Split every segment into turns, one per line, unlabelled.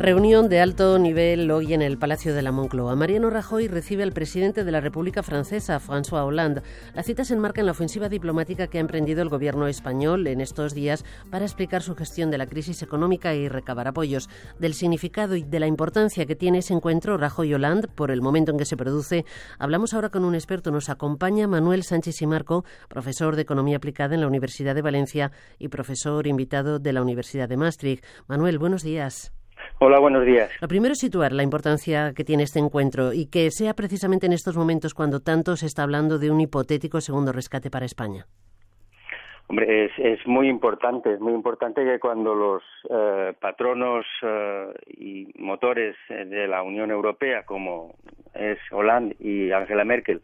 Reunión de alto nivel hoy en el Palacio de la Moncloa. Mariano Rajoy recibe al presidente de la República Francesa, François Hollande. La cita se enmarca en la ofensiva diplomática que ha emprendido el gobierno español en estos días para explicar su gestión de la crisis económica y recabar apoyos. Del significado y de la importancia que tiene ese encuentro Rajoy-Hollande por el momento en que se produce, hablamos ahora con un experto. Nos acompaña Manuel Sánchez y Marco, profesor de Economía Aplicada en la Universidad de Valencia y profesor invitado de la Universidad de Maastricht. Manuel, buenos días.
Hola, buenos días.
Lo primero es situar la importancia que tiene este encuentro y que sea precisamente en estos momentos cuando tanto se está hablando de un hipotético segundo rescate para España.
Hombre, es, es muy importante, es muy importante que cuando los eh, patronos eh, y motores de la Unión Europea, como es Hollande y Angela Merkel,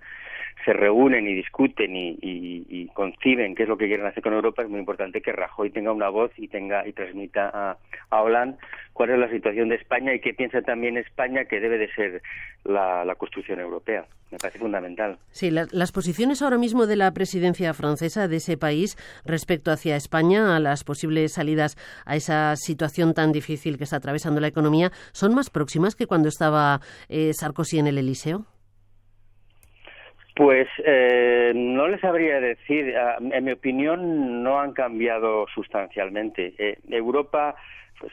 se reúnen y discuten y, conciben qué es lo que quieren hacer con Europa, es muy importante que Rajoy tenga una voz y tenga y transmita a, Hollande cuál es la situación de España y qué piensa también España que debe de ser la, construcción europea. Me parece fundamental.
Sí, las posiciones ahora mismo de la presidencia francesa de ese país respecto hacia España, a las posibles salidas a esa situación tan difícil que está atravesando la economía, son más próximas que cuando estaba eh, Sarkozy en el Eliseo.
Pues eh, no les sabría decir. Ah, en mi opinión, no han cambiado sustancialmente. Eh, Europa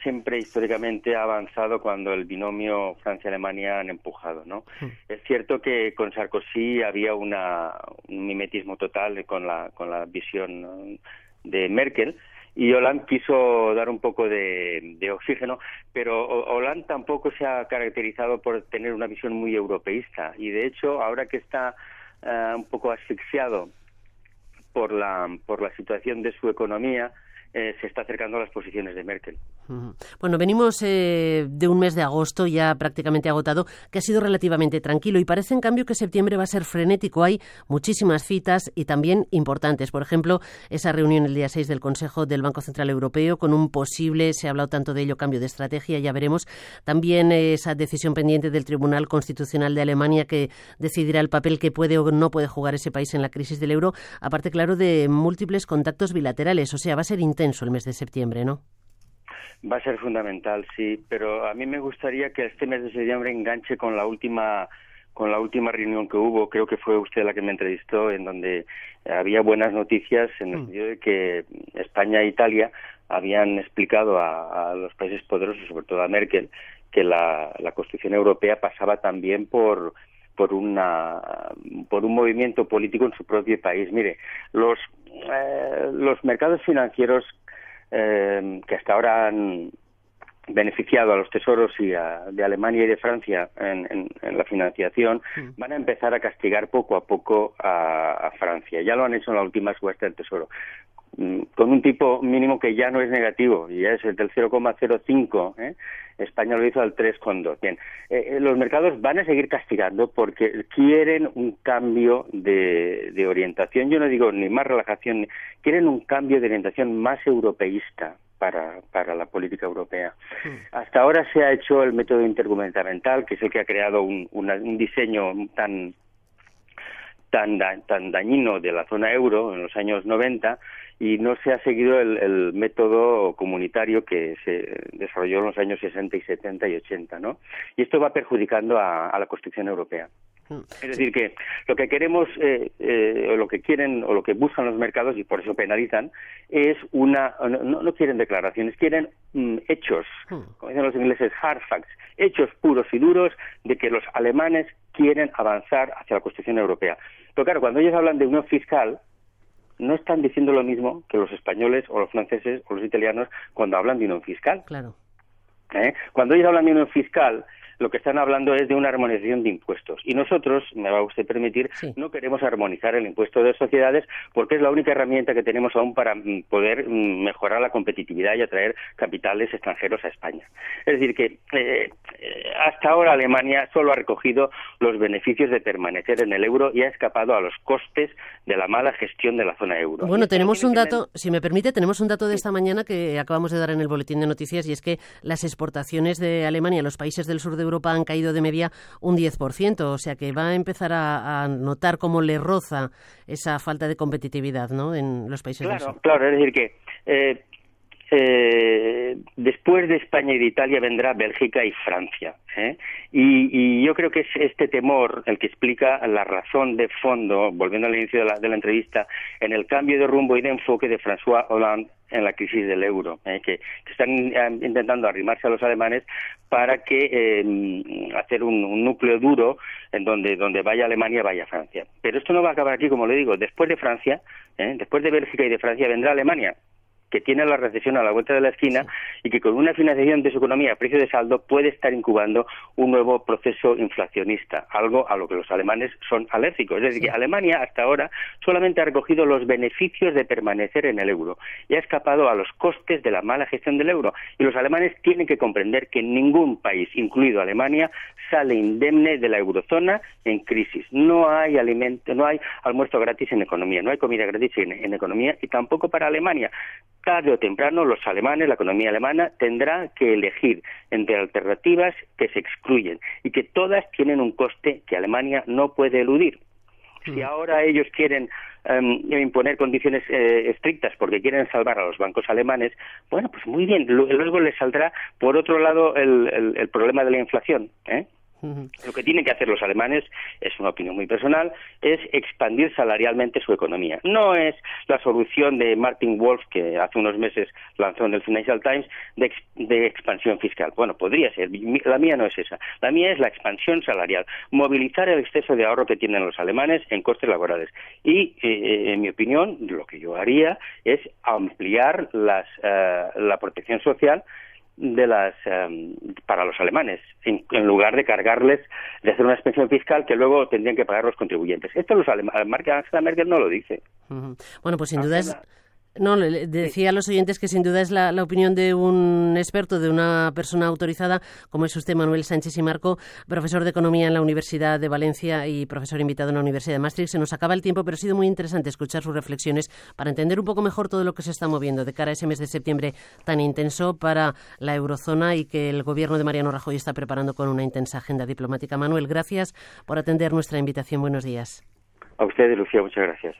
siempre históricamente ha avanzado cuando el binomio Francia-Alemania han empujado, ¿no? Hmm. Es cierto que con Sarkozy había una, un mimetismo total con la, con la visión de Merkel, y Hollande quiso dar un poco de, de, oxígeno, pero Hollande tampoco se ha caracterizado por tener una visión muy europeísta y de hecho ahora que está eh, un poco asfixiado por la, por la situación de su economía, eh, se está acercando a las posiciones de Merkel.
Bueno, venimos eh, de un mes de agosto ya prácticamente agotado, que ha sido relativamente tranquilo y parece en cambio que septiembre va a ser frenético. Hay muchísimas citas y también importantes. Por ejemplo, esa reunión el día 6 del Consejo del Banco Central Europeo con un posible, se ha hablado tanto de ello, cambio de estrategia, ya veremos. También esa decisión pendiente del Tribunal Constitucional de Alemania que decidirá el papel que puede o no puede jugar ese país en la crisis del euro. Aparte, claro, de múltiples contactos bilaterales. O sea, va a ser intenso el mes de septiembre, ¿no?
Va a ser fundamental, sí, pero a mí me gustaría que este mes de septiembre enganche con la última con la última reunión que hubo, creo que fue usted la que me entrevistó, en donde había buenas noticias en el mm. sentido de que España e Italia habían explicado a, los países poderosos, sobre todo a Merkel, que la, la Constitución Europea pasaba también por por una por un movimiento político en su propio país. Mire, los eh, los mercados financieros eh, que hasta ahora han beneficiado a los tesoros y de Alemania y de Francia en, la financiación mm. van a empezar a castigar poco a poco a, Francia. Ya lo han hecho en la última subasta del tesoro con un tipo mínimo que ya no es negativo, y es el del 0,05, ¿eh? España lo hizo al 3,2. Bien, eh, eh, los mercados van a seguir castigando porque quieren un cambio de, de orientación. Yo no digo ni más relajación, quieren un cambio de orientación más europeísta para, para la política europea. Hmm. Hasta ahora se ha hecho el método intergubernamental, que es el que ha creado un, un diseño tan tan, tan dañino de la zona euro en los años 90 y no se ha seguido el, método comunitario que se desarrolló en los años 60 y 70 y 80, ¿no? Y esto va perjudicando a, la construcción europea. Mm. Es decir, que lo que queremos, eh, eh, o lo que quieren, o lo que buscan los mercados, y por eso penalizan, es una. No, no quieren declaraciones, quieren mm, hechos, mm. como dicen los ingleses, hard facts, hechos puros y duros de que los alemanes quieren avanzar hacia la construcción europea. Pero claro, cuando ellos hablan de unión fiscal, no están diciendo lo mismo que los españoles o los franceses o los italianos cuando hablan de unión fiscal.
Claro.
¿Eh? Cuando ellos hablan de unión fiscal, lo que están hablando es de una armonización de impuestos. Y nosotros, me va a usted permitir, no queremos armonizar el impuesto de sociedades porque es la única herramienta que tenemos aún para mm, poder mm, mejorar la competitividad y atraer capitales extranjeros a España. Es decir, que eh, eh, hasta ahora Alemania solo ha recogido los beneficios de permanecer en el euro y ha escapado a los costes de la mala gestión de la zona euro.
Bueno, tenemos un dato, si me permite, tenemos un dato de esta mañana que acabamos de dar en el boletín de noticias y es que las exportaciones de Alemania a los países del sur de Europa Europa han caído de media un 10%, o sea que va a empezar a, notar cómo le roza esa falta de competitividad ¿no? en los países
claro,
del sur.
Claro, es decir que eh, eh, después de España y de Italia vendrá Bélgica y Francia. ¿eh? Y, yo creo que es este temor el que explica la razón de fondo, volviendo al inicio de la, de la entrevista, en el cambio de rumbo y de enfoque de François Hollande en la crisis del euro, ¿eh? que, están eh, intentando arrimarse a los alemanes para que eh, hacer un, un, núcleo duro en donde donde vaya Alemania vaya Francia. Pero esto no va a acabar aquí, como le digo, después de Francia, después de Bélgica y de Francia vendrá Alemania que tiene la recesión a la vuelta de la esquina y que con una financiación de su economía a precio de saldo puede estar incubando un nuevo proceso inflacionista, algo a lo que los alemanes son alérgicos. Es decir, que Alemania hasta ahora solamente ha recogido los beneficios de permanecer en el euro y ha escapado a los costes de la mala gestión del euro. Y los alemanes tienen que comprender que ningún país, incluido Alemania, sale indemne de la eurozona en crisis. No hay alimento, no hay almuerzo gratis en economía, no hay comida gratis en economía y tampoco para Alemania tarde o temprano los alemanes, la economía alemana, tendrá que elegir entre alternativas que se excluyen y que todas tienen un coste que Alemania no puede eludir. Si mm. ahora ellos quieren em, imponer condiciones eh, estrictas porque quieren salvar a los bancos alemanes, bueno, pues muy bien. Luego les saldrá, por otro lado, el, el problema de la inflación. ¿eh? Lo que tienen que hacer los alemanes, es una opinión muy personal, es expandir salarialmente su economía. No es la solución de Martin Wolf, que hace unos meses lanzó en el Financial Times, de, expansión fiscal. Bueno, podría ser. La mía no es esa. La mía es la expansión salarial. Movilizar el exceso de ahorro que tienen los alemanes en costes laborales. Y, eh, en mi opinión, lo que yo haría es ampliar las, eh, la protección social de las em, para los alemanes en, lugar de cargarles de hacer una expensión fiscal que luego tendrían que pagar los contribuyentes. Esto los alemanes Angela Merkel no lo dice.
Bueno pues sin duda es no, le decía a los oyentes que sin duda es la, opinión de un experto, de una persona autorizada, como es usted, Manuel Sánchez y Marco, profesor de Economía en la Universidad de Valencia y profesor invitado en la Universidad de Maastricht. Se nos acaba el tiempo, pero ha sido muy interesante escuchar sus reflexiones para entender un poco mejor todo lo que se está moviendo de cara a ese mes de septiembre tan intenso para la eurozona y que el gobierno de Mariano Rajoy está preparando con una intensa agenda diplomática. Manuel, gracias por atender nuestra invitación. Buenos días.
A ustedes, Lucía, muchas gracias.